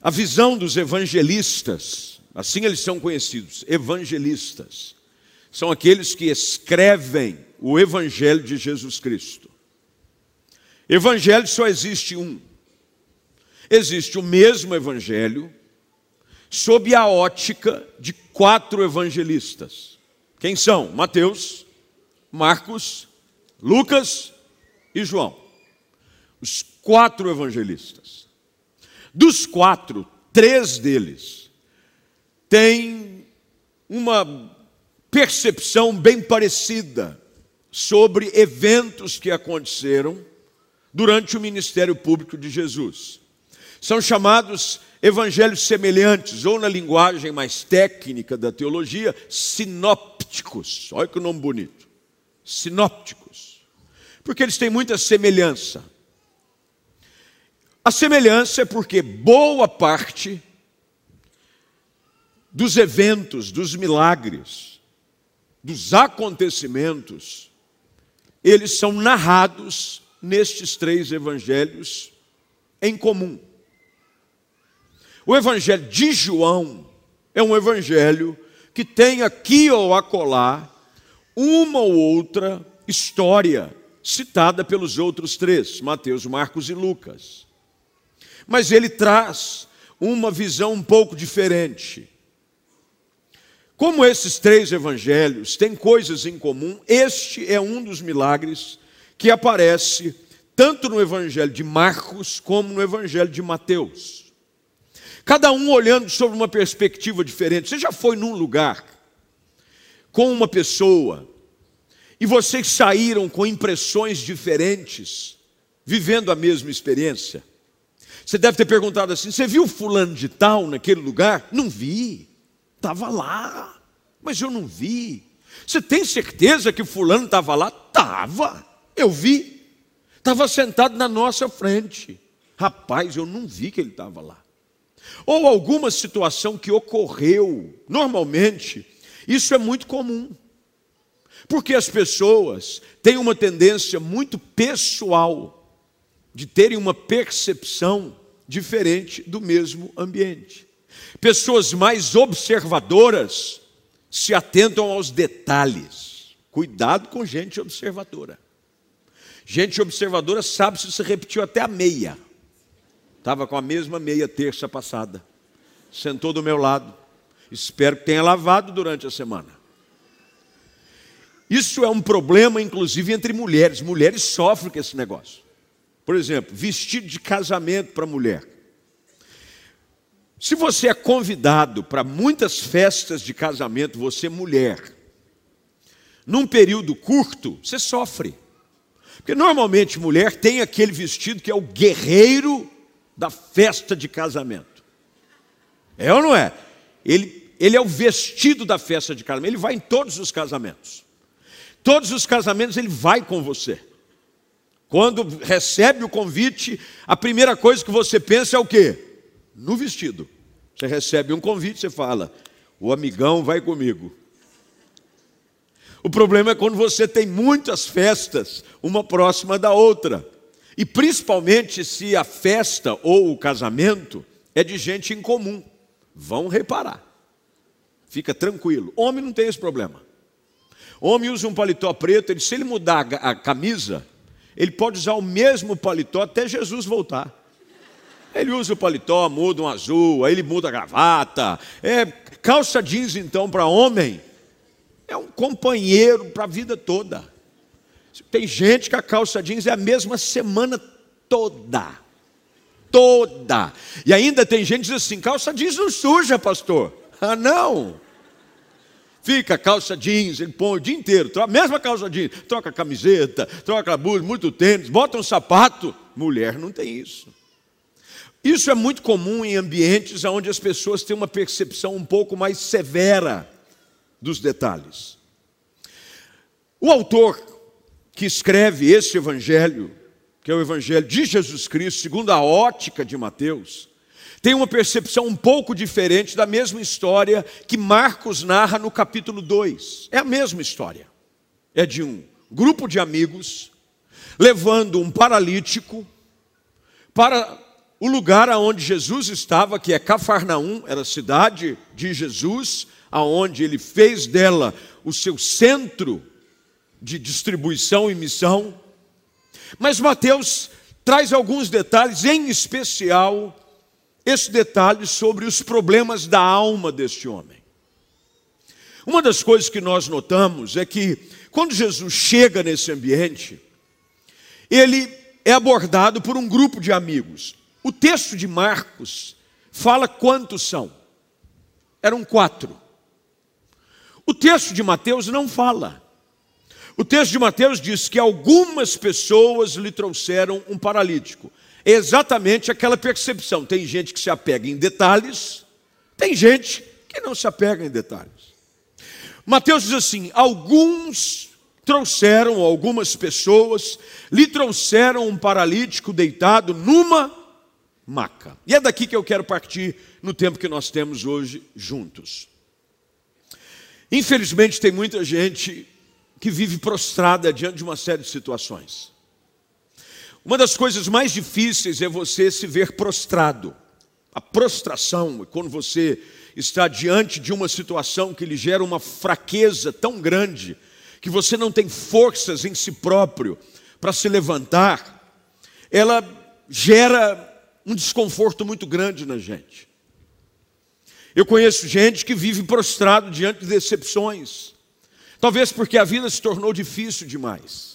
a visão dos evangelistas, assim eles são conhecidos, evangelistas, são aqueles que escrevem o evangelho de Jesus Cristo. Evangelho só existe um. Existe o mesmo evangelho sob a ótica de quatro evangelistas. Quem são? Mateus, Marcos, Lucas e João. Os quatro evangelistas. Dos quatro, três deles têm uma percepção bem parecida sobre eventos que aconteceram durante o ministério público de Jesus. São chamados evangelhos semelhantes, ou na linguagem mais técnica da teologia, sinópticos. Olha que nome bonito. Sinópticos. Porque eles têm muita semelhança. A semelhança é porque boa parte dos eventos, dos milagres, dos acontecimentos, eles são narrados nestes três evangelhos em comum. O evangelho de João é um evangelho que tem aqui ou acolá uma ou outra história citada pelos outros três, Mateus, Marcos e Lucas. Mas ele traz uma visão um pouco diferente. Como esses três evangelhos têm coisas em comum, este é um dos milagres que aparece tanto no evangelho de Marcos como no evangelho de Mateus. Cada um olhando sobre uma perspectiva diferente. Você já foi num lugar com uma pessoa e vocês saíram com impressões diferentes, vivendo a mesma experiência? Você deve ter perguntado assim: você viu fulano de tal naquele lugar? Não vi, estava lá, mas eu não vi. Você tem certeza que fulano estava lá? Estava. Eu vi. Estava sentado na nossa frente. Rapaz, eu não vi que ele estava lá. Ou alguma situação que ocorreu. Normalmente, isso é muito comum. Porque as pessoas têm uma tendência muito pessoal de terem uma percepção diferente do mesmo ambiente. Pessoas mais observadoras se atentam aos detalhes. Cuidado com gente observadora. Gente observadora sabe se você repetiu até a meia. Estava com a mesma meia terça passada. Sentou do meu lado. Espero que tenha lavado durante a semana. Isso é um problema, inclusive, entre mulheres. Mulheres sofrem com esse negócio. Por exemplo, vestido de casamento para mulher. Se você é convidado para muitas festas de casamento, você mulher, num período curto, você sofre. Porque normalmente mulher tem aquele vestido que é o guerreiro da festa de casamento. É ou não é? Ele, ele é o vestido da festa de casamento, ele vai em todos os casamentos. Todos os casamentos ele vai com você. Quando recebe o convite, a primeira coisa que você pensa é o quê? No vestido. Você recebe um convite, você fala: "O amigão vai comigo". O problema é quando você tem muitas festas, uma próxima da outra. E principalmente se a festa ou o casamento é de gente em comum. Vão reparar. Fica tranquilo. Homem não tem esse problema. Homem usa um paletó preto, ele, se ele mudar a camisa, ele pode usar o mesmo paletó até Jesus voltar. Ele usa o paletó, muda um azul, aí ele muda a gravata. É, calça jeans, então, para homem, é um companheiro para a vida toda. Tem gente que a calça jeans é a mesma semana toda. Toda. E ainda tem gente que diz assim: calça jeans não suja, pastor. Ah, não. Fica calça jeans, ele põe o dia inteiro, troca, mesma calça jeans, troca camiseta, troca blusa, muito tênis, bota um sapato. Mulher não tem isso. Isso é muito comum em ambientes onde as pessoas têm uma percepção um pouco mais severa dos detalhes. O autor que escreve esse evangelho, que é o evangelho de Jesus Cristo, segundo a ótica de Mateus, tem uma percepção um pouco diferente da mesma história que Marcos narra no capítulo 2. É a mesma história. É de um grupo de amigos levando um paralítico para o lugar aonde Jesus estava, que é Cafarnaum, era a cidade de Jesus, aonde ele fez dela o seu centro de distribuição e missão. Mas Mateus traz alguns detalhes, em especial esse detalhe sobre os problemas da alma deste homem. Uma das coisas que nós notamos é que quando Jesus chega nesse ambiente, ele é abordado por um grupo de amigos. O texto de Marcos fala quantos são. Eram quatro. O texto de Mateus não fala. O texto de Mateus diz que algumas pessoas lhe trouxeram um paralítico. Exatamente aquela percepção. Tem gente que se apega em detalhes, tem gente que não se apega em detalhes. Mateus diz assim: alguns trouxeram, algumas pessoas lhe trouxeram um paralítico deitado numa maca. E é daqui que eu quero partir no tempo que nós temos hoje juntos. Infelizmente, tem muita gente que vive prostrada diante de uma série de situações. Uma das coisas mais difíceis é você se ver prostrado. A prostração é quando você está diante de uma situação que lhe gera uma fraqueza tão grande que você não tem forças em si próprio para se levantar, ela gera um desconforto muito grande na gente. Eu conheço gente que vive prostrado diante de decepções, talvez porque a vida se tornou difícil demais.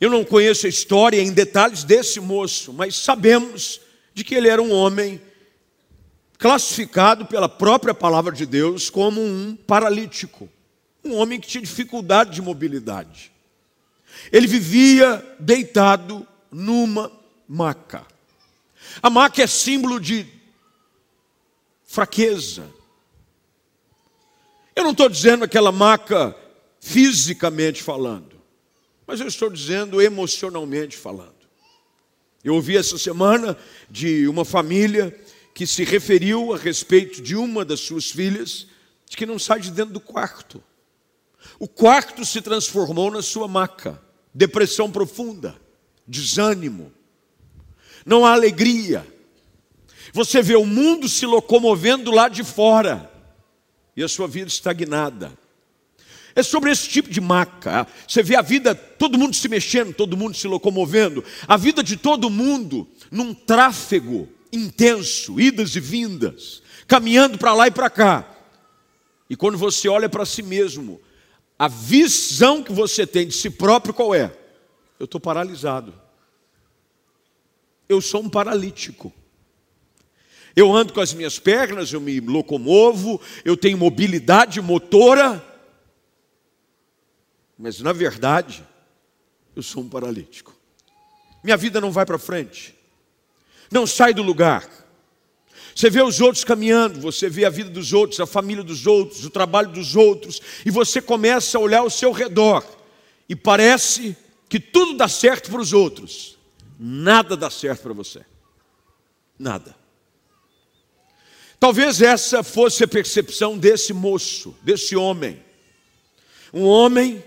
Eu não conheço a história em detalhes desse moço, mas sabemos de que ele era um homem classificado pela própria palavra de Deus como um paralítico. Um homem que tinha dificuldade de mobilidade. Ele vivia deitado numa maca. A maca é símbolo de fraqueza. Eu não estou dizendo aquela maca fisicamente falando, mas eu estou dizendo emocionalmente falando. Eu ouvi essa semana de uma família que se referiu a respeito de uma das suas filhas, de que não sai de dentro do quarto. O quarto se transformou na sua maca. Depressão profunda, desânimo, não há alegria. Você vê o mundo se locomovendo lá de fora e a sua vida estagnada. É sobre esse tipo de maca. Você vê a vida, todo mundo se mexendo, todo mundo se locomovendo, a vida de todo mundo num tráfego intenso, idas e vindas, caminhando para lá e para cá. E quando você olha para si mesmo, a visão que você tem de si próprio qual é? Eu estou paralisado. Eu sou um paralítico. Eu ando com as minhas pernas, eu me locomovo, eu tenho mobilidade motora, mas na verdade, eu sou um paralítico. Minha vida não vai para frente, não sai do lugar. Você vê os outros caminhando, você vê a vida dos outros, a família dos outros, o trabalho dos outros, e você começa a olhar ao seu redor, e parece que tudo dá certo para os outros, nada dá certo para você. Nada. Talvez essa fosse a percepção desse moço, desse homem. Um homem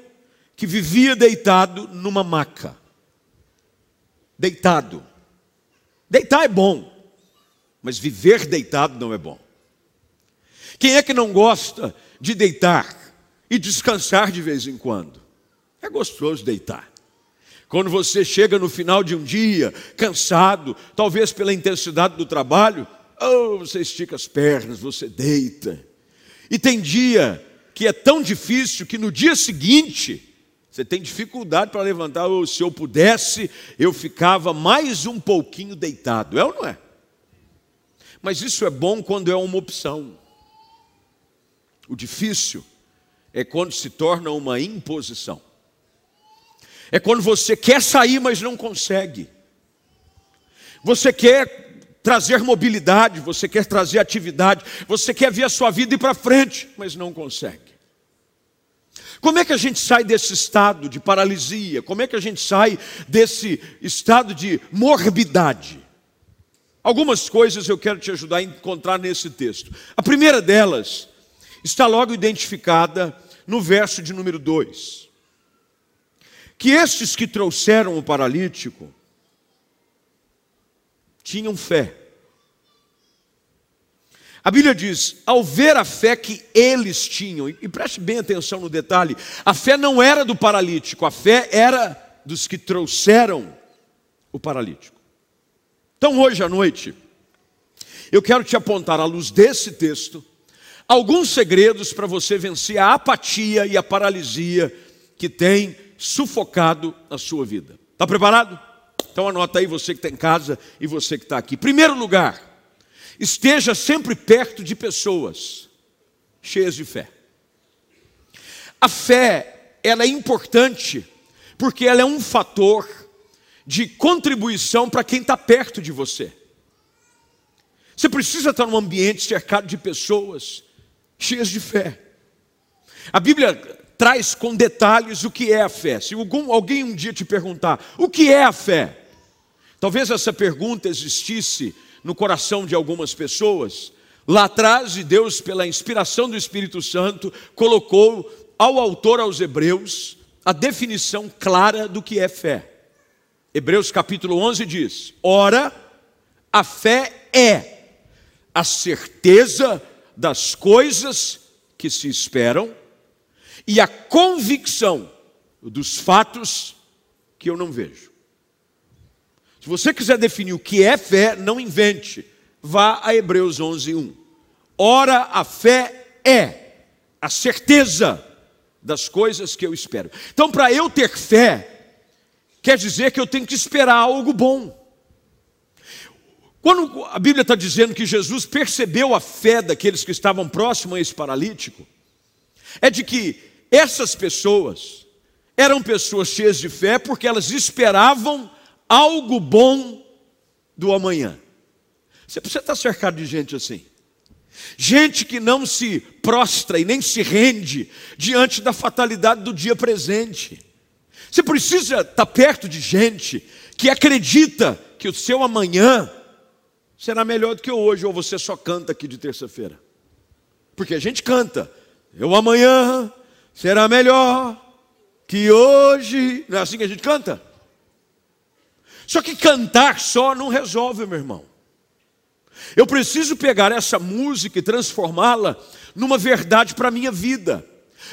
que vivia deitado numa maca. Deitado. Deitar é bom mas viver deitado não é bom. Quem é que não gosta de deitar e descansar de vez em quando? É gostoso deitar. Quando você chega no final de um dia, cansado, talvez pela intensidade do trabalho, oh, você estica as pernas, você deita. E tem dia que é tão difícil que no dia seguinte você tem dificuldade para levantar. Oh, se eu pudesse, eu ficava mais um pouquinho deitado. É ou não é? Mas isso é bom quando é uma opção. O difícil é quando se torna uma imposição. É quando você quer sair, mas não consegue. Você quer trazer mobilidade, você quer trazer atividade, você quer ver a sua vida ir para frente, mas não consegue. Como é que a gente sai desse estado de paralisia? Como é que a gente sai desse estado de morbidade? Algumas coisas eu quero te ajudar a encontrar nesse texto. A primeira delas está logo identificada no verso de número 2. Que estes que trouxeram o paralítico tinham fé. A Bíblia diz: ao ver a fé que eles tinham, e preste bem atenção no detalhe, a fé não era do paralítico, a fé era dos que trouxeram o paralítico. Então, hoje à noite, eu quero te apontar, à luz desse texto, alguns segredos para você vencer a apatia e a paralisia que tem sufocado a sua vida. Está preparado? Então anota aí você que está em casa e você que está aqui. Primeiro lugar, esteja sempre perto de pessoas cheias de fé. A fé, ela é importante porque ela é um fator de contribuição para quem está perto de você. Você precisa estar num ambiente cercado de pessoas cheias de fé. A Bíblia traz com detalhes o que é a fé. Se algum, alguém um dia te perguntar o que é a fé, talvez essa pergunta existisse no coração de algumas pessoas. Lá atrás, Deus, pela inspiração do Espírito Santo, colocou ao autor aos Hebreus a definição clara do que é fé. Hebreus capítulo 11 diz: Ora, a fé é a certeza das coisas que se esperam e a convicção dos fatos que eu não vejo. Se você quiser definir o que é fé, não invente. Vá a Hebreus 11, 1. Ora, a fé é a certeza das coisas que eu espero. Então, para eu ter fé, quer dizer que eu tenho que esperar algo bom. Quando a Bíblia está dizendo que Jesus percebeu a fé daqueles que estavam próximos a esse paralítico, é de que essas pessoas eram pessoas cheias de fé porque elas esperavam algo bom do amanhã. Você precisa estar cercado de gente assim. Gente que não se prostra e nem se rende diante da fatalidade do dia presente. Você precisa estar perto de gente que acredita que o seu amanhã será melhor do que hoje, ou você só canta aqui de terça-feira. Porque a gente canta, eu amanhã será melhor que hoje. Não é assim que a gente canta? Só que cantar só não resolve, meu irmão. Eu preciso pegar essa música e transformá-la numa verdade para a minha vida.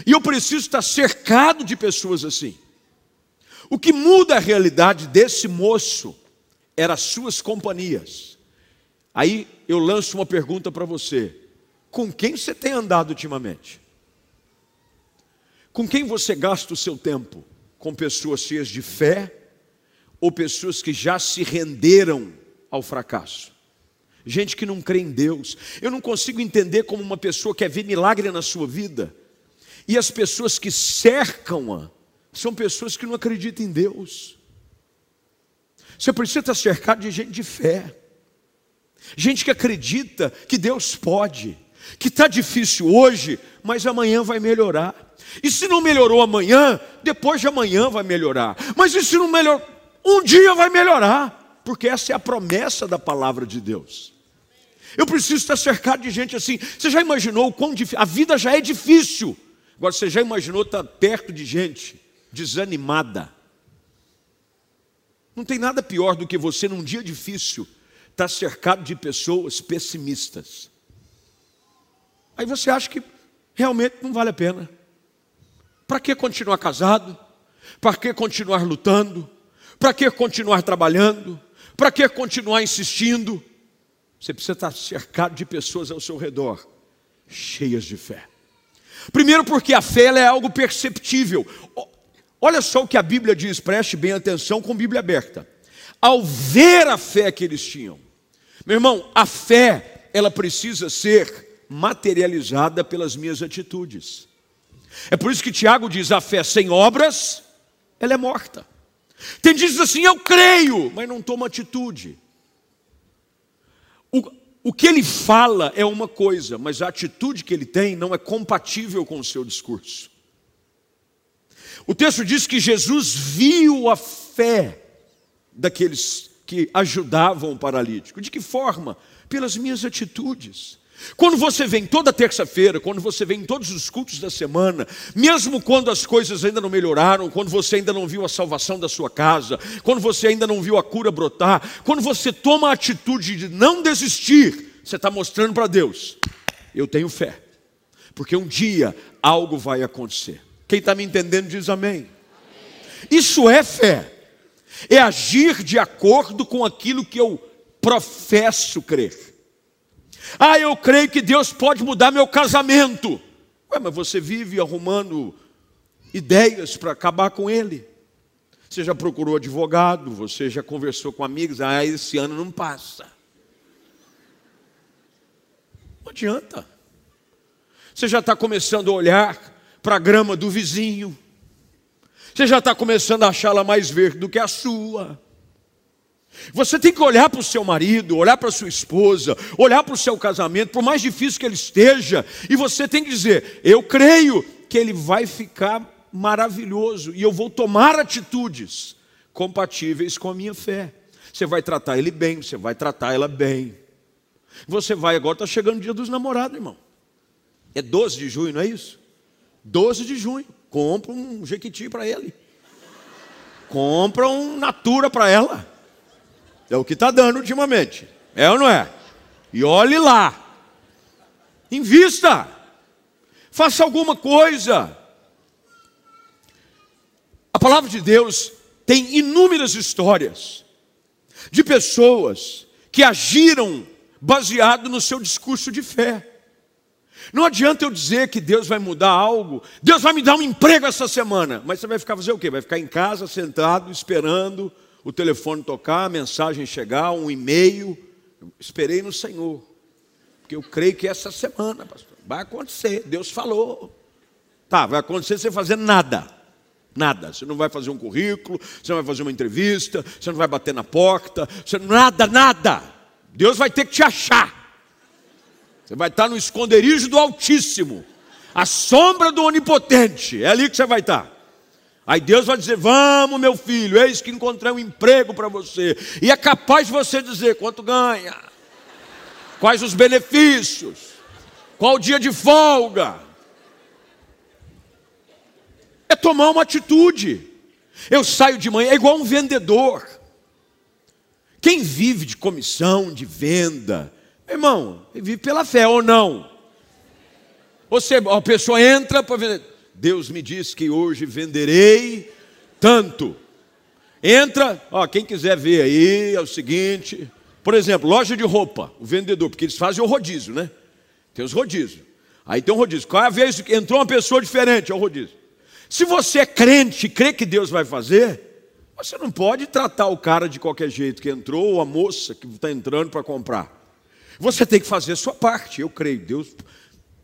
E eu preciso estar cercado de pessoas assim. O que muda a realidade desse moço eram as suas companhias. Aí eu lanço uma pergunta para você: com quem você tem andado ultimamente? Com quem você gasta o seu tempo? Com pessoas cheias de fé ou pessoas que já se renderam ao fracasso? Gente que não crê em Deus. Eu não consigo entender como uma pessoa quer ver milagre na sua vida. E as pessoas que cercam-a são pessoas que não acreditam em Deus. Você precisa estar cercado de gente de fé. Gente que acredita que Deus pode, que está difícil hoje, mas amanhã vai melhorar. E se não melhorou amanhã, depois de amanhã vai melhorar. Mas e se não melhorou? Um dia vai melhorar, porque essa é a promessa da palavra de Deus. Eu preciso estar cercado de gente assim. Você já imaginou o quão difícil? A vida já é difícil. Agora, você já imaginou estar perto de gente desanimada? Não tem nada pior do que você, num dia difícil, estar cercado de pessoas pessimistas. Aí você acha que realmente não vale a pena. Para que continuar casado? Para que continuar lutando? Para que continuar trabalhando? Para que continuar insistindo? Você precisa estar cercado de pessoas ao seu redor, cheias de fé. Primeiro, porque a fé é algo perceptível. Olha só o que a Bíblia diz, preste bem atenção com Bíblia aberta. Ao ver a fé que eles tinham, meu irmão, a fé, ela precisa ser materializada pelas minhas atitudes. É por isso que Tiago diz: a fé sem obras, ela é morta. Tem diz assim: eu creio, mas não toma atitude. O, o que ele fala é uma coisa, mas a atitude que ele tem não é compatível com o seu discurso. O texto diz que Jesus viu a fé daqueles que ajudavam o paralítico. De que forma? Pelas minhas atitudes. Quando você vem toda terça-feira, quando você vem em todos os cultos da semana, mesmo quando as coisas ainda não melhoraram, quando você ainda não viu a salvação da sua casa, quando você ainda não viu a cura brotar, quando você toma a atitude de não desistir, você está mostrando para Deus: eu tenho fé, porque um dia algo vai acontecer. Quem está me entendendo diz amém. Isso é fé, é agir de acordo com aquilo que eu professo crer. Ah, eu creio que Deus pode mudar meu casamento. Ué, mas você vive arrumando ideias para acabar com ele. Você já procurou advogado, você já conversou com amigos, ah, esse ano não passa. Não adianta. Você já está começando a olhar para a grama do vizinho. Você já está começando a achá-la mais verde do que a sua. Você tem que olhar para o seu marido, olhar para a sua esposa, olhar para o seu casamento, por mais difícil que ele esteja, e você tem que dizer: Eu creio que ele vai ficar maravilhoso e eu vou tomar atitudes compatíveis com a minha fé. Você vai tratar ele bem, você vai tratar ela bem. Você vai, agora está chegando o dia dos namorados, irmão. É 12 de junho, não é isso? 12 de junho. Compra um jequiti para ele. Compra um natura para ela. É o que está dando ultimamente. É ou não é? E olhe lá. Invista. Faça alguma coisa. A palavra de Deus tem inúmeras histórias de pessoas que agiram baseado no seu discurso de fé. Não adianta eu dizer que Deus vai mudar algo, Deus vai me dar um emprego essa semana, mas você vai ficar fazer o quê? Vai ficar em casa sentado esperando o telefone tocar, a mensagem chegar, um e-mail. Esperei no Senhor, porque eu creio que essa semana, pastor, vai acontecer. Deus falou. Tá, vai acontecer sem fazer nada. Nada. Você não vai fazer um currículo, você não vai fazer uma entrevista, você não vai bater na porta, você, nada, nada. Deus vai ter que te achar. Você vai estar no esconderijo do Altíssimo, a sombra do Onipotente. É ali que você vai estar. Aí Deus vai dizer: Vamos, meu filho, eis que encontrei um emprego para você. E é capaz de você dizer quanto ganha, quais os benefícios, qual o dia de folga. É tomar uma atitude. Eu saio de manhã, é igual um vendedor. Quem vive de comissão, de venda, irmão, vive pela fé ou não? Você, a pessoa entra para vender. Deus me disse que hoje venderei tanto. Entra, ó, quem quiser ver aí, é o seguinte. Por exemplo, loja de roupa, o vendedor, porque eles fazem o rodízio, né? Tem os rodízios. Aí tem um rodízio. Cada vez que entrou uma pessoa diferente, é o rodízio. Se você é crente, crê que Deus vai fazer, você não pode tratar o cara de qualquer jeito que entrou, ou a moça que está entrando para comprar. Você tem que fazer a sua parte. Eu creio, Deus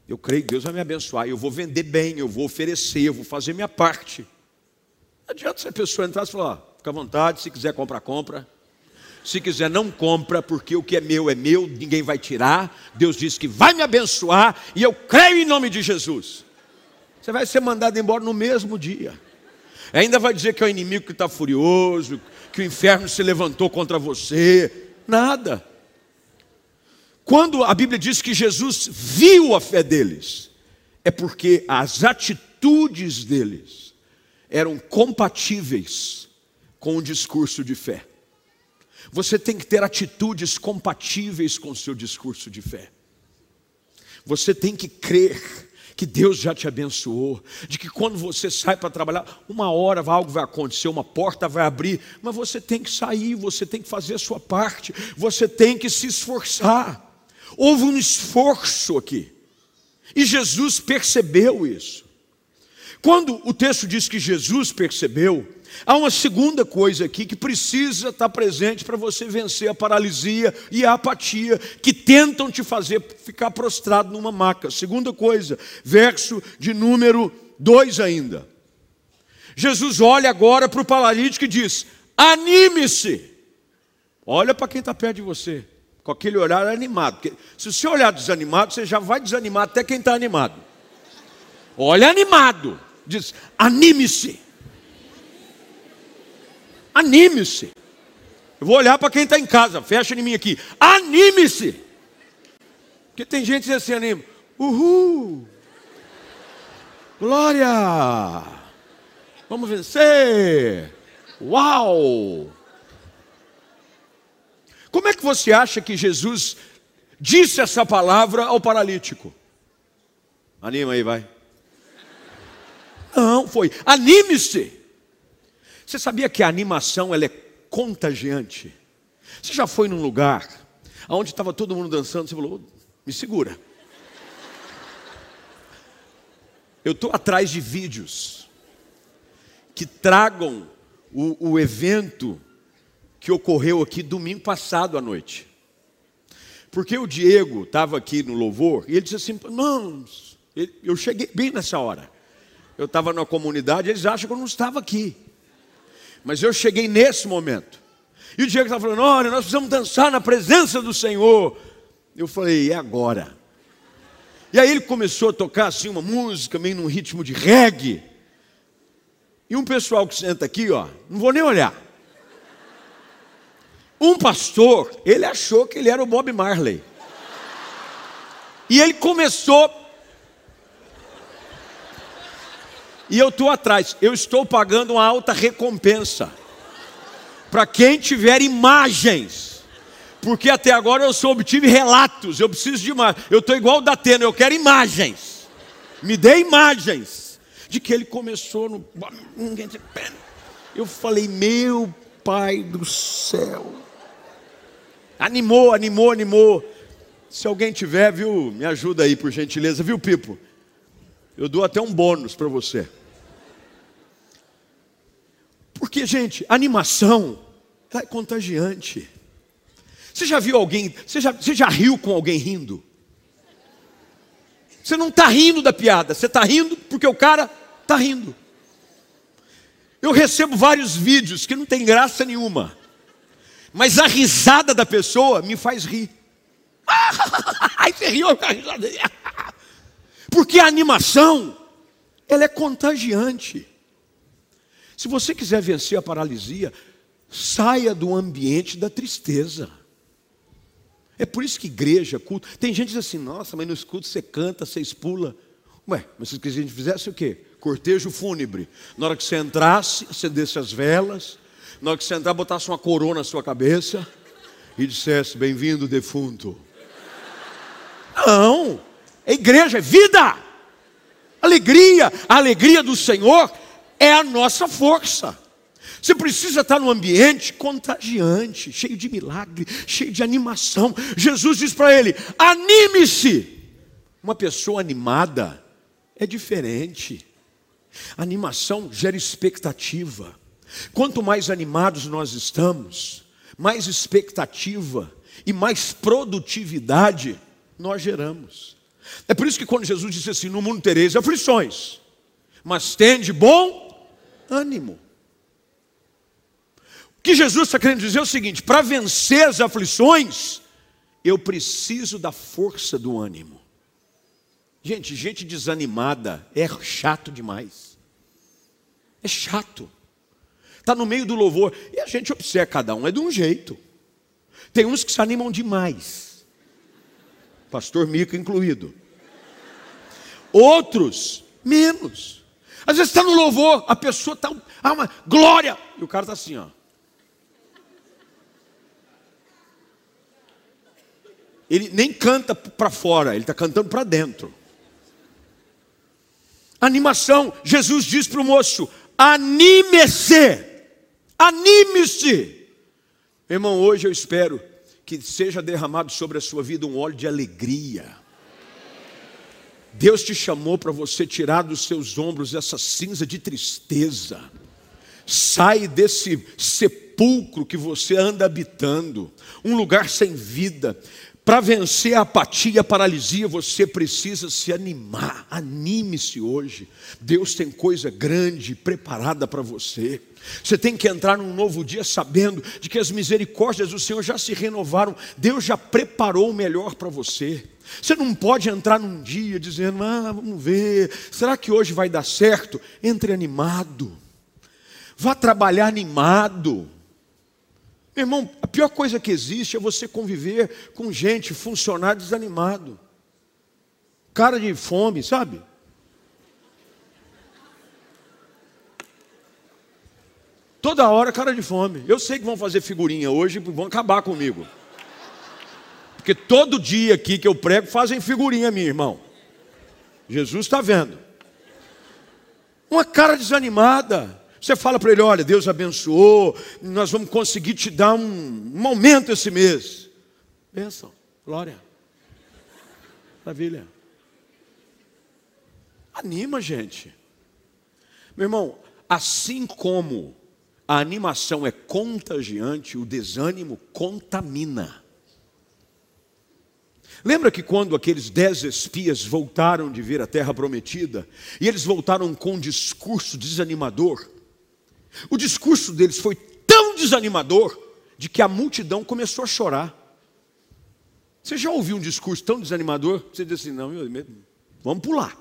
eu creio que Deus vai me abençoar. Eu vou vender bem, eu vou oferecer, eu vou fazer minha parte. Não adianta se a pessoa entrar e falar, fica à vontade, se quiser comprar, compra. Se quiser, não compra, porque o que é meu é meu, ninguém vai tirar. Deus disse que vai me abençoar e eu creio em nome de Jesus. Você vai ser mandado embora no mesmo dia. Ainda vai dizer que é o inimigo que está furioso, que o inferno se levantou contra você. Nada. Quando a Bíblia diz que Jesus viu a fé deles, é porque as atitudes deles eram compatíveis com o discurso de fé. Você tem que ter atitudes compatíveis com o seu discurso de fé. Você tem que crer que Deus já te abençoou, de que quando você sai para trabalhar, uma hora algo vai acontecer, uma porta vai abrir, mas você tem que sair, você tem que fazer a sua parte, você tem que se esforçar. Houve um esforço aqui. E Jesus percebeu isso. Quando o texto diz que Jesus percebeu, há uma segunda coisa aqui que precisa estar presente para você vencer a paralisia e a apatia que tentam te fazer ficar prostrado numa maca. Segunda coisa, verso de número 2 ainda. Jesus olha agora para o paralítico e diz: anime-se. Olha para quem está perto de você com aquele olhar animado. Porque se você olhar desanimado, você já vai desanimar até quem está animado. Olha animado. Diz, anime-se. Anime-se. Eu vou olhar para quem está em casa, fecha em mim aqui. Anime-se. Porque tem gente que se anima. Uhul! Glória! Vamos vencer! Uau! Como é que você acha que Jesus disse essa palavra ao paralítico? Anima aí, vai. Não, foi. Anime-se. Você sabia que a animação ela é contagiante? Você já foi num lugar onde estava todo mundo dançando, você falou, me segura. Eu estou atrás de vídeos que tragam o, o evento que ocorreu aqui domingo passado à noite. Porque o Diego estava aqui no louvor e ele disse assim: Irmãos, eu cheguei bem nessa hora. Eu estava na comunidade, eles acham que eu não estava aqui. Mas eu cheguei nesse momento. E o Diego estava falando: Olha, nós precisamos dançar na presença do Senhor. Eu falei: É agora. E aí ele começou a tocar assim uma música, meio num ritmo de reggae. E um pessoal que senta aqui, ó, não vou nem olhar. Um pastor, ele achou que ele era o Bob Marley. E ele começou. E eu estou atrás, eu estou pagando uma alta recompensa. Para quem tiver imagens. Porque até agora eu só obtive relatos, eu preciso de imagens. Eu estou igual o da Atena, eu quero imagens. Me dê imagens. De que ele começou no. Eu falei, meu pai do céu. Animou, animou, animou. Se alguém tiver, viu, me ajuda aí por gentileza, viu, Pipo? Eu dou até um bônus para você. Porque, gente, animação é contagiante. Você já viu alguém, você já, você já riu com alguém rindo? Você não está rindo da piada, você está rindo porque o cara está rindo. Eu recebo vários vídeos que não tem graça nenhuma mas a risada da pessoa me faz rir. Aí você riu com a risada. Porque a animação, ela é contagiante. Se você quiser vencer a paralisia, saia do ambiente da tristeza. É por isso que igreja, culto. Tem gente que diz assim: nossa, mas nos cultos você canta, você espula. Ué, mas se a gente fizesse o quê? Cortejo fúnebre. Na hora que você entrasse, acendesse as velas, na hora que você entrar, botasse uma coroa na sua cabeça e dissesse: Bem-vindo, defunto. Não, é igreja, é vida, alegria. A alegria do Senhor é a nossa força. Você precisa estar num ambiente contagiante, cheio de milagre, cheio de animação. Jesus diz para ele: anime-se. Uma pessoa animada é diferente. animação gera expectativa. Quanto mais animados nós estamos, mais expectativa e mais produtividade nós geramos. É por isso que quando Jesus disse assim: No mundo tereis aflições, mas tende bom ânimo. O que Jesus está querendo dizer é o seguinte: para vencer as aflições, eu preciso da força do ânimo. Gente, gente desanimada é chato demais. É chato está no meio do louvor. E a gente observa, cada um é de um jeito. Tem uns que se animam demais, pastor Mica incluído. Outros, menos. Às vezes está no louvor, a pessoa está, ah, uma glória, e o cara está assim, ó. Ele nem canta para fora, ele está cantando para dentro. Animação, Jesus diz para o moço: anime-se. Anime-se. Irmão, hoje eu espero que seja derramado sobre a sua vida um óleo de alegria. Deus te chamou para você tirar dos seus ombros essa cinza de tristeza. Sai desse sepulcro que você anda habitando, um lugar sem vida. Para vencer a apatia a paralisia, você precisa se animar. Anime-se hoje. Deus tem coisa grande preparada para você. Você tem que entrar num novo dia sabendo de que as misericórdias do Senhor já se renovaram. Deus já preparou o melhor para você. Você não pode entrar num dia dizendo: "Ah, vamos ver, será que hoje vai dar certo?" Entre animado. Vá trabalhar animado. Irmão, a pior coisa que existe é você conviver com gente, funcionário desanimado. cara de fome, sabe? Toda hora cara de fome. Eu sei que vão fazer figurinha hoje e vão acabar comigo. Porque todo dia aqui que eu prego fazem figurinha, meu irmão. Jesus está vendo. Uma cara desanimada. Você fala para ele: olha, Deus abençoou, nós vamos conseguir te dar um, um aumento esse mês. Bênção, glória. Maravilha. Anima, gente. Meu irmão, assim como a animação é contagiante, o desânimo contamina. Lembra que quando aqueles dez espias voltaram de ver a terra prometida, e eles voltaram com um discurso desanimador, o discurso deles foi tão desanimador de que a multidão começou a chorar. Você já ouviu um discurso tão desanimador? Você diz assim: não, vamos pular.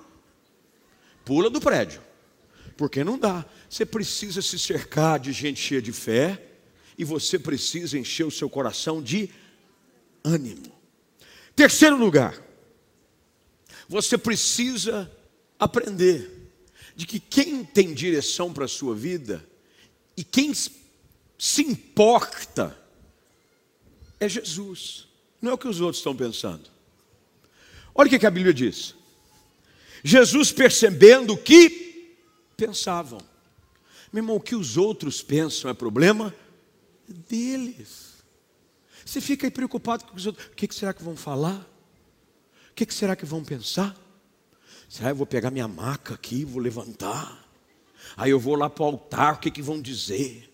Pula do prédio. Porque não dá. Você precisa se cercar de gente cheia de fé e você precisa encher o seu coração de ânimo. Terceiro lugar, você precisa aprender de que quem tem direção para a sua vida e quem se importa é Jesus, não é o que os outros estão pensando. Olha o que a Bíblia diz. Jesus percebendo o que pensavam. Meu irmão, o que os outros pensam é problema deles. Você fica aí preocupado com os outros. O que será que vão falar? O que será que vão pensar? Será que eu vou pegar minha maca aqui, vou levantar? Aí eu vou lá para o altar, o que, que vão dizer?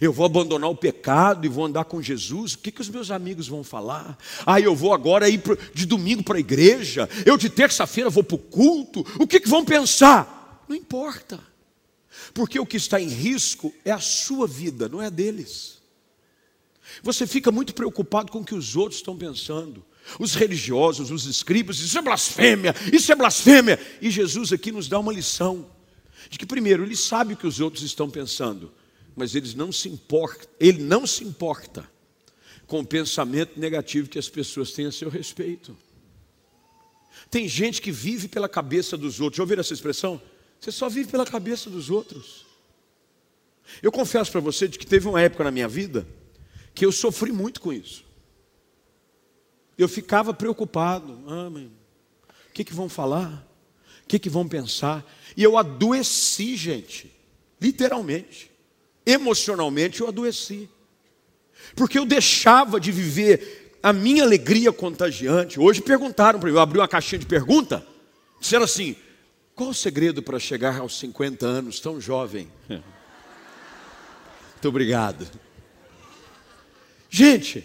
Eu vou abandonar o pecado e vou andar com Jesus. O que, que os meus amigos vão falar? Ah, eu vou agora ir de domingo para a igreja. Eu de terça-feira vou para o culto. O que, que vão pensar? Não importa. Porque o que está em risco é a sua vida, não é a deles. Você fica muito preocupado com o que os outros estão pensando. Os religiosos, os escribas, isso é blasfêmia, isso é blasfêmia. E Jesus aqui nos dá uma lição de que primeiro ele sabe o que os outros estão pensando, mas eles não se importa, ele não se importa com o pensamento negativo que as pessoas têm a seu respeito. Tem gente que vive pela cabeça dos outros. Já ouviram essa expressão? Você só vive pela cabeça dos outros. Eu confesso para você de que teve uma época na minha vida que eu sofri muito com isso. Eu ficava preocupado, ah, o que, que vão falar? O que, que vão pensar? E eu adoeci, gente, literalmente, emocionalmente eu adoeci, porque eu deixava de viver a minha alegria contagiante. Hoje perguntaram para mim, eu abri uma caixinha de pergunta, disseram assim: qual o segredo para chegar aos 50 anos tão jovem? Muito obrigado. Gente,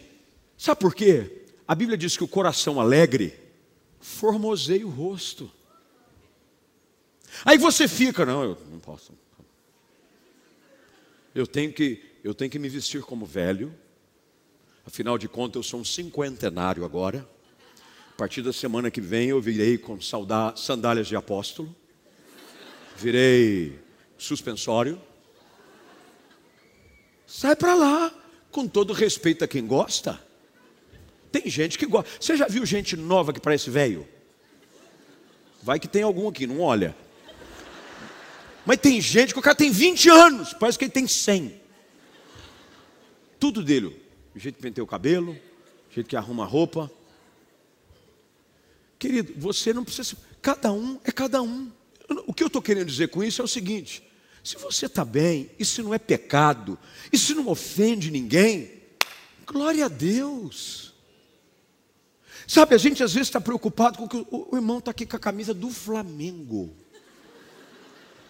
sabe por quê? A Bíblia diz que o coração alegre formoseia o rosto. Aí você fica, não, eu não posso. Eu tenho que, eu tenho que me vestir como velho. Afinal de contas, eu sou um cinquentenário agora. A partir da semana que vem eu virei com sandálias de apóstolo. Virei suspensório. Sai para lá com todo respeito a quem gosta. Tem gente que gosta. Você já viu gente nova que parece velho? Vai que tem algum aqui, não olha. Mas tem gente que o cara tem 20 anos, parece que ele tem 100. Tudo dele. O jeito que penteia o cabelo, o jeito que arruma a roupa. Querido, você não precisa. Cada um é cada um. O que eu estou querendo dizer com isso é o seguinte: se você está bem, se não é pecado, se não ofende ninguém, glória a Deus. Sabe, a gente às vezes está preocupado com que o irmão está aqui com a camisa do Flamengo.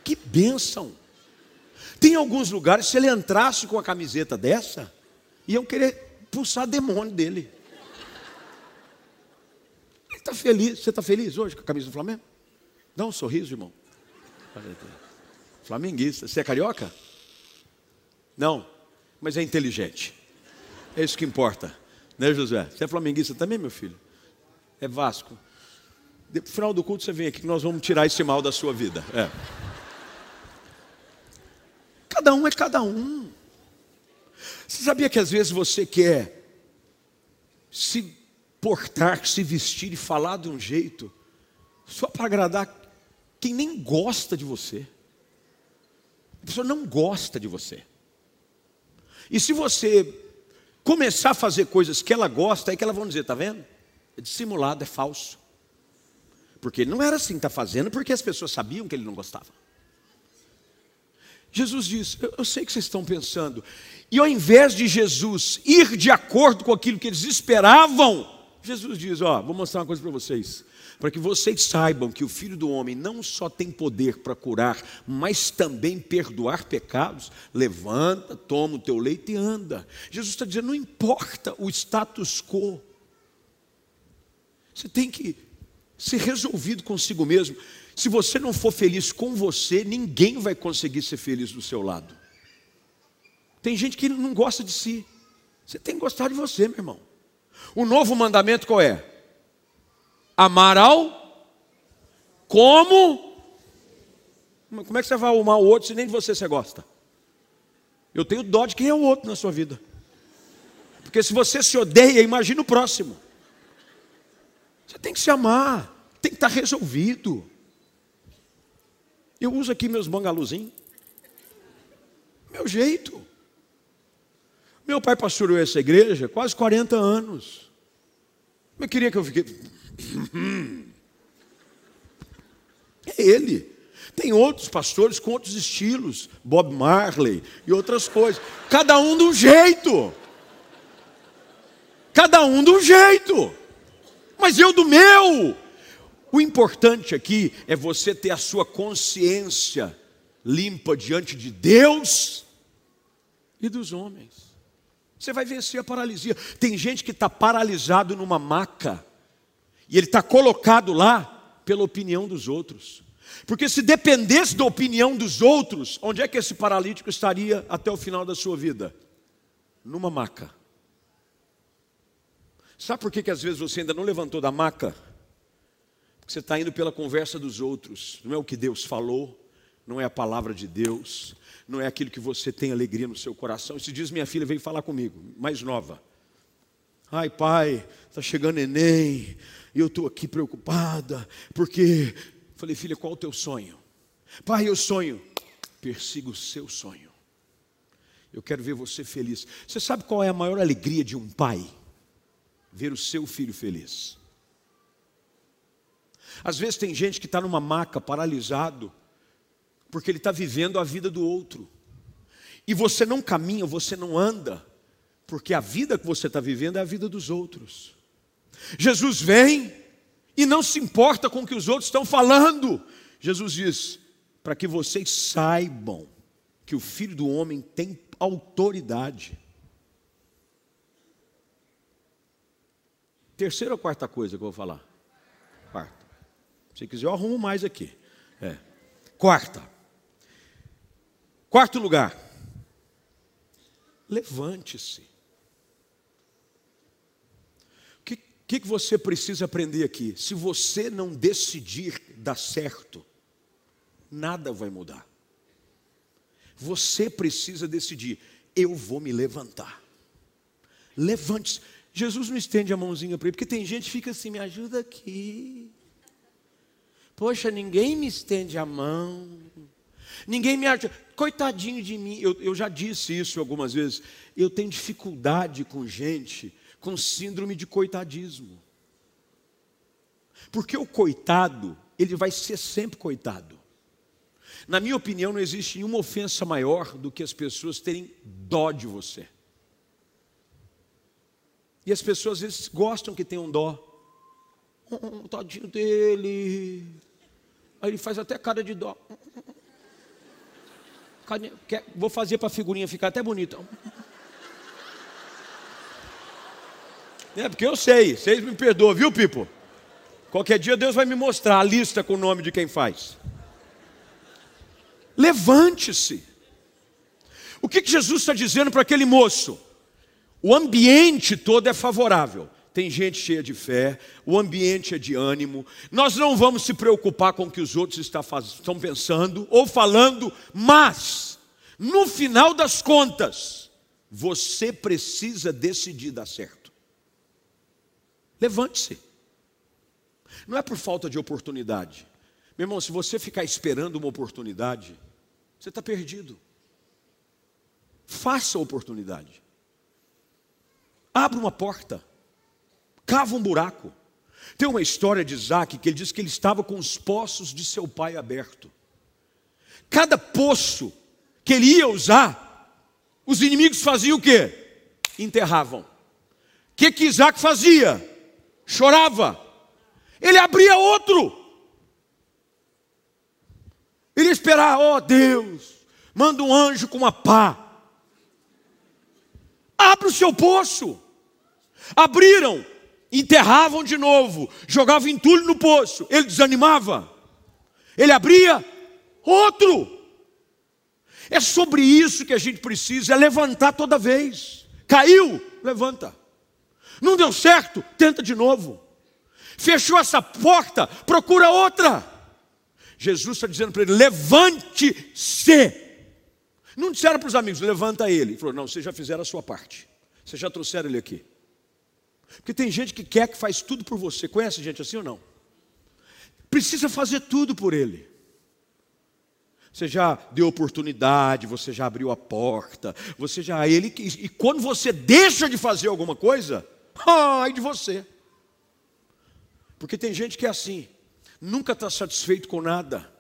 Que bênção! Tem alguns lugares, se ele entrasse com a camiseta dessa, iam querer pulsar demônio dele. Ele está feliz. Você está feliz hoje com a camisa do Flamengo? Dá um sorriso, irmão. Flamenguista. Você é carioca? Não, mas é inteligente. É isso que importa. Né, José? Você é flamenguista também, meu filho? É Vasco. No final do culto você vem aqui que nós vamos tirar esse mal da sua vida. É. Cada um é cada um. Você sabia que às vezes você quer se portar, se vestir e falar de um jeito só para agradar quem nem gosta de você. A pessoa não gosta de você. E se você começar a fazer coisas que ela gosta, aí que elas vão dizer, tá vendo? É dissimulado, é falso. Porque não era assim, está fazendo porque as pessoas sabiam que ele não gostava. Jesus diz: eu, eu sei que vocês estão pensando, e ao invés de Jesus ir de acordo com aquilo que eles esperavam, Jesus diz: Ó, vou mostrar uma coisa para vocês para que vocês saibam que o Filho do Homem não só tem poder para curar, mas também perdoar pecados, levanta, toma o teu leito e anda. Jesus está dizendo: não importa o status quo, você tem que ser resolvido consigo mesmo. Se você não for feliz com você, ninguém vai conseguir ser feliz do seu lado. Tem gente que não gosta de si. Você tem que gostar de você, meu irmão. O novo mandamento qual é? Amar ao como? Como é que você vai amar o outro se nem de você você gosta? Eu tenho dó de quem é o outro na sua vida. Porque se você se odeia, imagina o próximo. Você tem que se amar, tem que estar resolvido. Eu uso aqui meus bangaluzinhos. Meu jeito. Meu pai pastoreou essa igreja quase 40 anos. Eu queria que eu fiquei. É ele. Tem outros pastores com outros estilos, Bob Marley e outras coisas. Cada um de um jeito. Cada um de um jeito. Mas eu do meu. O importante aqui é você ter a sua consciência limpa diante de Deus e dos homens. Você vai vencer a paralisia. Tem gente que está paralisado numa maca e ele está colocado lá pela opinião dos outros. Porque se dependesse da opinião dos outros, onde é que esse paralítico estaria até o final da sua vida? Numa maca. Sabe por que, que às vezes você ainda não levantou da maca? Porque você está indo pela conversa dos outros, não é o que Deus falou, não é a palavra de Deus, não é aquilo que você tem alegria no seu coração. Se diz minha filha veio falar comigo, mais nova. Ai, pai, está chegando Enem, e eu estou aqui preocupada, porque. Falei, filha, qual o teu sonho? Pai, eu sonho. Persiga o seu sonho. Eu quero ver você feliz. Você sabe qual é a maior alegria de um pai? Ver o seu filho feliz. Às vezes tem gente que está numa maca, paralisado, porque ele está vivendo a vida do outro. E você não caminha, você não anda, porque a vida que você está vivendo é a vida dos outros. Jesus vem e não se importa com o que os outros estão falando. Jesus diz: para que vocês saibam que o Filho do Homem tem autoridade. Terceira ou quarta coisa que eu vou falar? Se quiser, eu arrumo mais aqui. É. Quarta. Quarto lugar. Levante-se. O que, que você precisa aprender aqui? Se você não decidir dar certo, nada vai mudar. Você precisa decidir: eu vou me levantar. Levante-se. Jesus não estende a mãozinha para ele, porque tem gente que fica assim: me ajuda aqui. Poxa, ninguém me estende a mão. Ninguém me ajuda. Coitadinho de mim. Eu, eu já disse isso algumas vezes. Eu tenho dificuldade com gente com síndrome de coitadismo. Porque o coitado, ele vai ser sempre coitado. Na minha opinião, não existe nenhuma ofensa maior do que as pessoas terem dó de você. E as pessoas às vezes gostam que tenham dó. Oh, tadinho dele. Aí ele faz até cara de dó. Vou fazer para a figurinha ficar até bonita. É, porque eu sei, vocês me perdoam, viu, Pipo? Qualquer dia Deus vai me mostrar a lista com o nome de quem faz. Levante-se. O que, que Jesus está dizendo para aquele moço? O ambiente todo é favorável. Tem gente cheia de fé, o ambiente é de ânimo. Nós não vamos se preocupar com o que os outros estão pensando ou falando, mas, no final das contas, você precisa decidir dar certo. Levante-se. Não é por falta de oportunidade. Meu irmão, se você ficar esperando uma oportunidade, você está perdido. Faça a oportunidade. Abra uma porta. Cava um buraco. Tem uma história de Isaac que ele diz que ele estava com os poços de seu pai aberto. Cada poço que ele ia usar, os inimigos faziam o quê? Enterravam. O que, que Isaac fazia? Chorava. Ele abria outro. Ele ia esperar, ó oh, Deus, manda um anjo com uma pá. Abre o seu poço. Abriram, enterravam de novo, jogavam entulho no poço. Ele desanimava. Ele abria outro. É sobre isso que a gente precisa, é levantar toda vez. Caiu, levanta. Não deu certo, tenta de novo. Fechou essa porta, procura outra. Jesus está dizendo para ele: levante-se. Não disseram para os amigos, levanta ele. Ele falou: não, vocês já fizeram a sua parte. Vocês já trouxeram ele aqui. Porque tem gente que quer que faz tudo por você. Conhece gente assim ou não? Precisa fazer tudo por ele. Você já deu oportunidade, você já abriu a porta, você já ele e quando você deixa de fazer alguma coisa, ai de você. Porque tem gente que é assim, nunca está satisfeito com nada.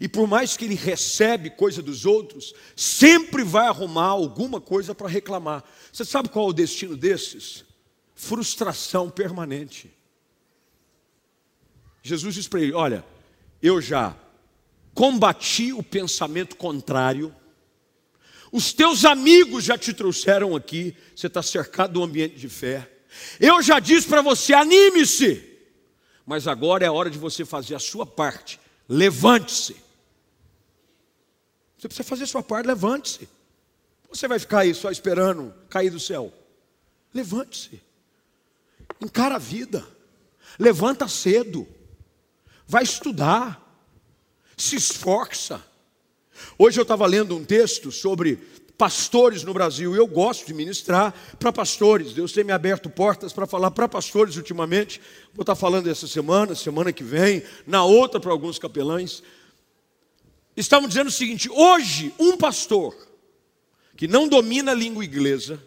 E por mais que ele recebe coisa dos outros, sempre vai arrumar alguma coisa para reclamar. Você sabe qual é o destino desses? Frustração permanente. Jesus diz para ele: Olha, eu já combati o pensamento contrário, os teus amigos já te trouxeram aqui, você está cercado do ambiente de fé. Eu já disse para você: anime-se, mas agora é hora de você fazer a sua parte. Levante-se. Você precisa fazer a sua parte, levante-se. Você vai ficar aí só esperando cair do céu. Levante-se. Encara a vida. Levanta cedo. Vai estudar. Se esforça. Hoje eu estava lendo um texto sobre pastores no Brasil. Eu gosto de ministrar para pastores. Deus tem me aberto portas para falar para pastores ultimamente. Vou estar falando essa semana, semana que vem, na outra para alguns capelães estavam dizendo o seguinte: hoje, um pastor que não domina a língua inglesa,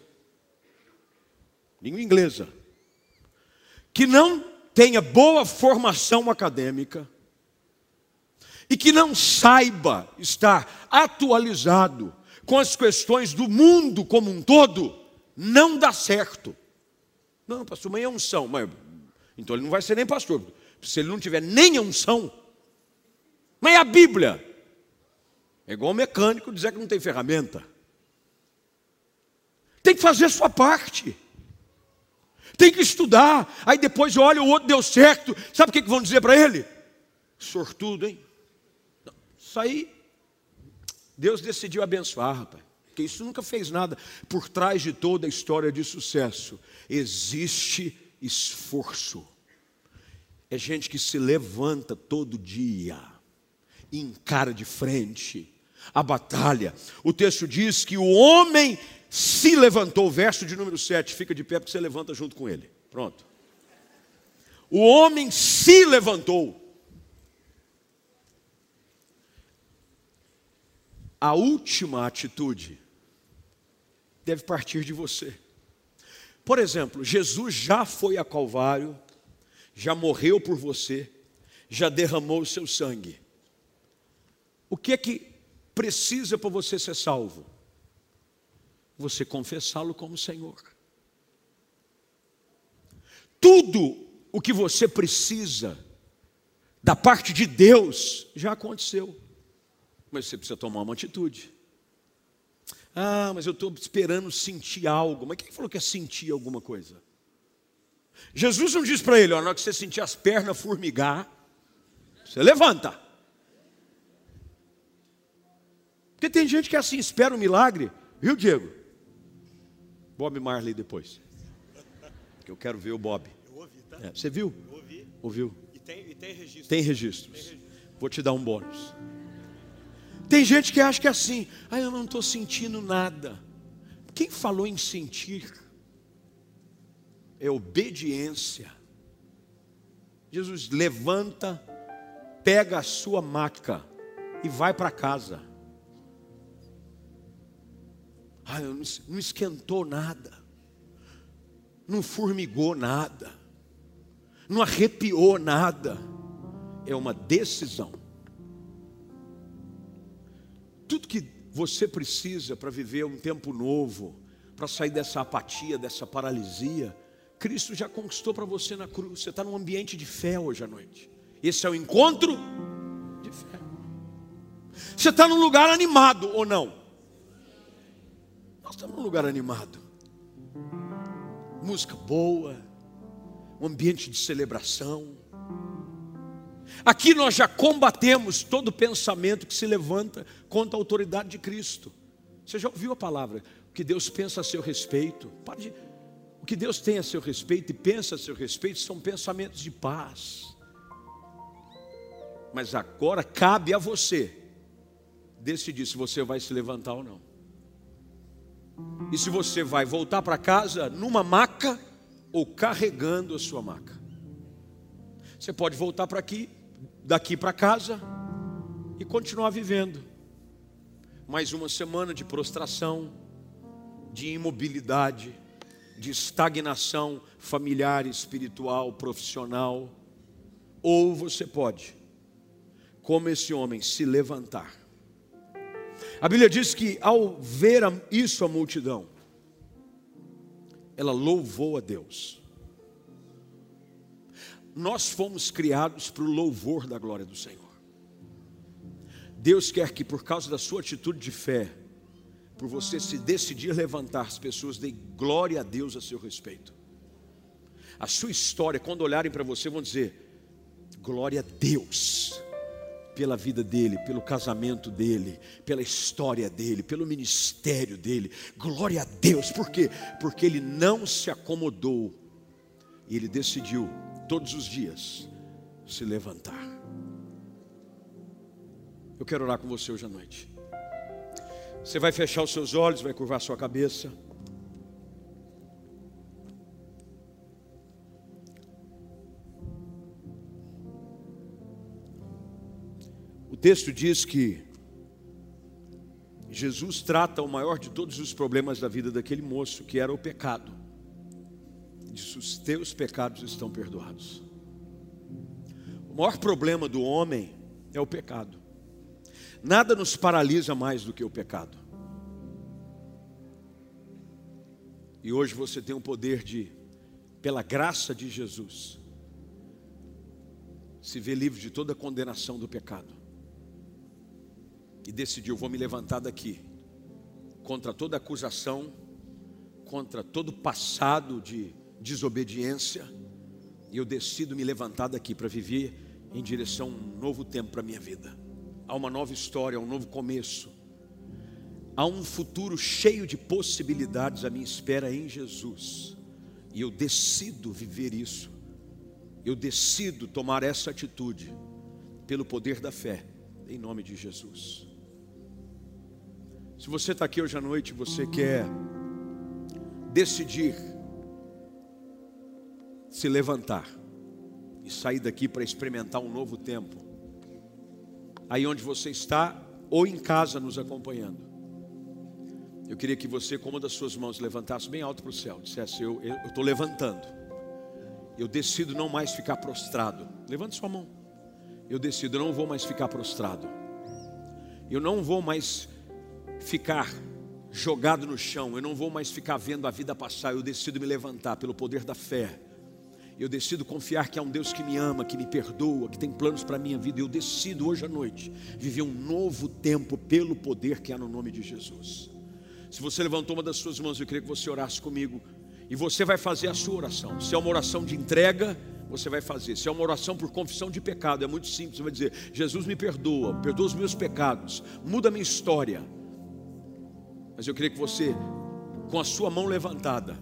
língua inglesa, que não tenha boa formação acadêmica, e que não saiba estar atualizado com as questões do mundo como um todo, não dá certo. Não, pastor, mas é unção. Mas, então ele não vai ser nem pastor. Se ele não tiver nem unção. Mas é a Bíblia. É igual o mecânico dizer que não tem ferramenta. Tem que fazer a sua parte. Tem que estudar. Aí depois olha, o outro deu certo. Sabe o que vão dizer para ele? Sortudo, hein? Isso aí, Deus decidiu abençoar, rapaz. Porque isso nunca fez nada. Por trás de toda a história de sucesso, existe esforço. É gente que se levanta todo dia, encara de frente, a batalha. O texto diz que o homem se levantou, verso de número 7, fica de pé porque você levanta junto com ele. Pronto. O homem se levantou. A última atitude deve partir de você. Por exemplo, Jesus já foi a Calvário, já morreu por você, já derramou o seu sangue. O que é que precisa para você ser salvo? Você confessá-lo como Senhor. Tudo o que você precisa da parte de Deus já aconteceu. Mas você precisa tomar uma atitude. Ah, mas eu estou esperando sentir algo. Mas quem falou que é sentir alguma coisa? Jesus não diz para ele, ó, na hora que você sentir as pernas formigar, você levanta. Porque tem gente que é assim, espera um milagre, viu, Diego? Bob Marley depois. Que eu quero ver o Bob. Eu ouvi, tá? É, você viu? Eu ouvi. Ouviu? E tem, e tem registros. Tem registros. Tem registros. Vou te dar um bônus. Tem gente que acha que é assim, ah, eu não estou sentindo nada. Quem falou em sentir? É obediência. Jesus levanta, pega a sua maca e vai para casa. Ah, não esquentou nada, não formigou nada, não arrepiou nada. É uma decisão. Tudo que você precisa para viver um tempo novo, para sair dessa apatia, dessa paralisia, Cristo já conquistou para você na cruz. Você está num ambiente de fé hoje à noite. Esse é o encontro de fé. Você está num lugar animado ou não? Nós estamos num lugar animado. Música boa, um ambiente de celebração. Aqui nós já combatemos todo pensamento que se levanta contra a autoridade de Cristo. Você já ouviu a palavra? O que Deus pensa a seu respeito. Pode o que Deus tem a seu respeito e pensa a seu respeito são pensamentos de paz. Mas agora cabe a você decidir se você vai se levantar ou não. E se você vai voltar para casa numa maca ou carregando a sua maca. Você pode voltar para aqui, daqui para casa e continuar vivendo. Mais uma semana de prostração, de imobilidade, de estagnação familiar, espiritual, profissional, ou você pode, como esse homem, se levantar. A Bíblia diz que ao ver isso a multidão, ela louvou a Deus. Nós fomos criados para o louvor da glória do Senhor. Deus quer que, por causa da sua atitude de fé, por você se decidir levantar, as pessoas deem glória a Deus a seu respeito. A sua história, quando olharem para você, vão dizer: glória a Deus pela vida dele, pelo casamento dele, pela história dele, pelo ministério dele. Glória a Deus, por quê? Porque ele não se acomodou e ele decidiu todos os dias se levantar. Eu quero orar com você hoje à noite. Você vai fechar os seus olhos, vai curvar sua cabeça. Texto diz que Jesus trata o maior de todos os problemas da vida daquele moço, que era o pecado. Diz: Os teus pecados estão perdoados. O maior problema do homem é o pecado. Nada nos paralisa mais do que o pecado. E hoje você tem o poder de, pela graça de Jesus, se ver livre de toda condenação do pecado. E decidiu: vou me levantar daqui, contra toda acusação, contra todo passado de desobediência, e eu decido me levantar daqui para viver em direção a um novo tempo para a minha vida há uma nova história, um novo começo. Há um futuro cheio de possibilidades à minha espera em Jesus. E eu decido viver isso. Eu decido tomar essa atitude pelo poder da fé, em nome de Jesus. Se você está aqui hoje à noite, você quer decidir se levantar e sair daqui para experimentar um novo tempo aí onde você está ou em casa nos acompanhando. Eu queria que você, com uma das suas mãos, levantasse bem alto para o céu, dissesse: Eu estou levantando, eu decido não mais ficar prostrado. Levante sua mão. Eu decido, não vou mais ficar prostrado. Eu não vou mais ficar jogado no chão. Eu não vou mais ficar vendo a vida passar. Eu decido me levantar pelo poder da fé eu decido confiar que há um Deus que me ama, que me perdoa, que tem planos para a minha vida. Eu decido hoje à noite viver um novo tempo pelo poder que há no nome de Jesus. Se você levantou uma das suas mãos, eu queria que você orasse comigo. E você vai fazer a sua oração. Se é uma oração de entrega, você vai fazer. Se é uma oração por confissão de pecado, é muito simples. Você vai dizer: Jesus me perdoa, perdoa os meus pecados, muda a minha história. Mas eu queria que você, com a sua mão levantada,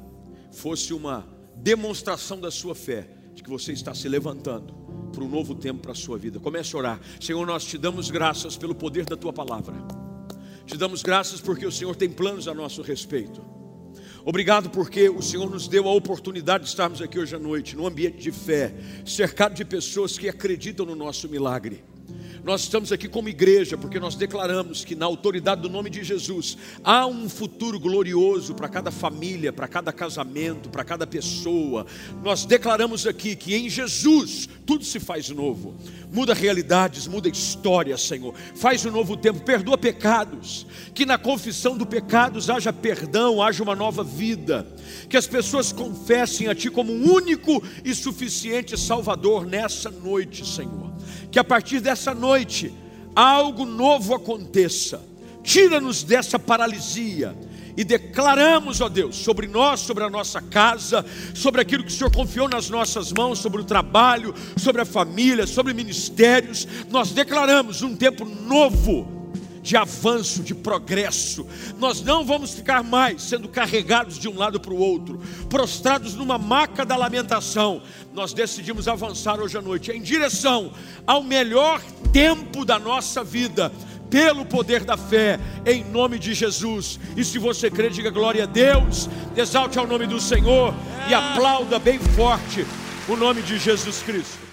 fosse uma demonstração da sua fé, de que você está se levantando para um novo tempo para a sua vida. Comece a orar. Senhor, nós te damos graças pelo poder da tua palavra. Te damos graças porque o Senhor tem planos a nosso respeito. Obrigado porque o Senhor nos deu a oportunidade de estarmos aqui hoje à noite, num ambiente de fé, cercado de pessoas que acreditam no nosso milagre. Nós estamos aqui como igreja porque nós declaramos que na autoridade do nome de Jesus há um futuro glorioso para cada família, para cada casamento, para cada pessoa. Nós declaramos aqui que em Jesus tudo se faz novo. Muda realidades, muda história, Senhor. Faz um novo tempo, perdoa pecados. Que na confissão do pecados haja perdão, haja uma nova vida. Que as pessoas confessem a Ti como um único e suficiente Salvador nessa noite, Senhor que a partir dessa noite algo novo aconteça. Tira-nos dessa paralisia e declaramos, ó Deus, sobre nós, sobre a nossa casa, sobre aquilo que o Senhor confiou nas nossas mãos, sobre o trabalho, sobre a família, sobre ministérios. Nós declaramos um tempo novo de avanço, de progresso. Nós não vamos ficar mais sendo carregados de um lado para o outro, prostrados numa maca da lamentação. Nós decidimos avançar hoje à noite em direção ao melhor tempo da nossa vida. Pelo poder da fé, em nome de Jesus. E se você crê, diga glória a Deus, exalte ao nome do Senhor e aplauda bem forte o nome de Jesus Cristo.